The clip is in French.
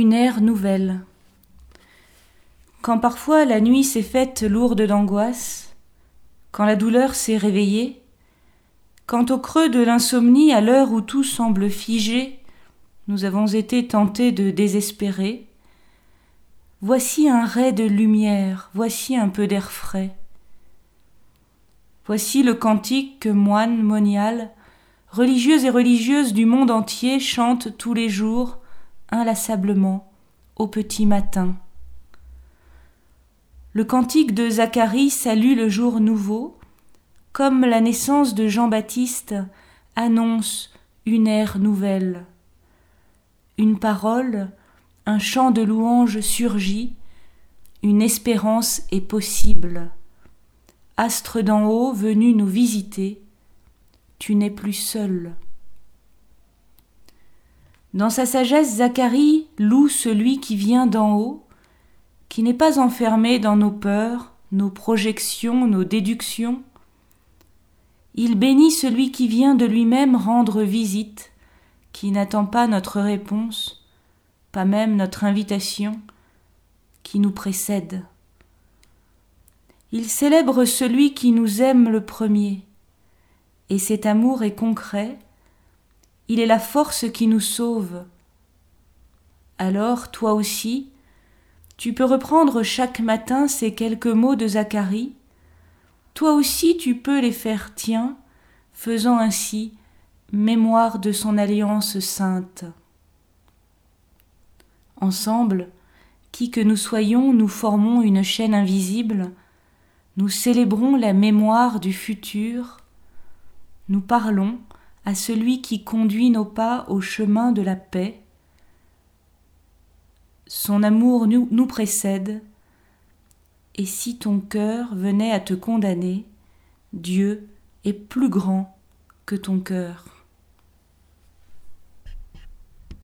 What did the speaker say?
Une ère nouvelle. Quand parfois la nuit s'est faite lourde d'angoisse, quand la douleur s'est réveillée, quand au creux de l'insomnie, à l'heure où tout semble figé, nous avons été tentés de désespérer, voici un ray de lumière, voici un peu d'air frais. Voici le cantique que moines, moniales, religieuses et religieuses du monde entier chantent tous les jours, inlassablement, au petit matin. Le cantique de Zacharie salue le jour nouveau, comme la naissance de Jean-Baptiste annonce une ère nouvelle. Une parole, un chant de louange surgit, une espérance est possible astre d'en haut venu nous visiter, tu n'es plus seul. Dans sa sagesse, Zacharie loue celui qui vient d'en haut, qui n'est pas enfermé dans nos peurs, nos projections, nos déductions. Il bénit celui qui vient de lui-même rendre visite, qui n'attend pas notre réponse, pas même notre invitation, qui nous précède. Il célèbre celui qui nous aime le premier, et cet amour est concret, il est la force qui nous sauve. Alors, toi aussi, tu peux reprendre chaque matin ces quelques mots de Zacharie, toi aussi tu peux les faire tiens, faisant ainsi mémoire de son alliance sainte. Ensemble, qui que nous soyons, nous formons une chaîne invisible, nous célébrons la mémoire du futur, nous parlons à celui qui conduit nos pas au chemin de la paix. Son amour nous, précède, et si ton cœur venait à te condamner, Dieu est plus grand que ton cœur.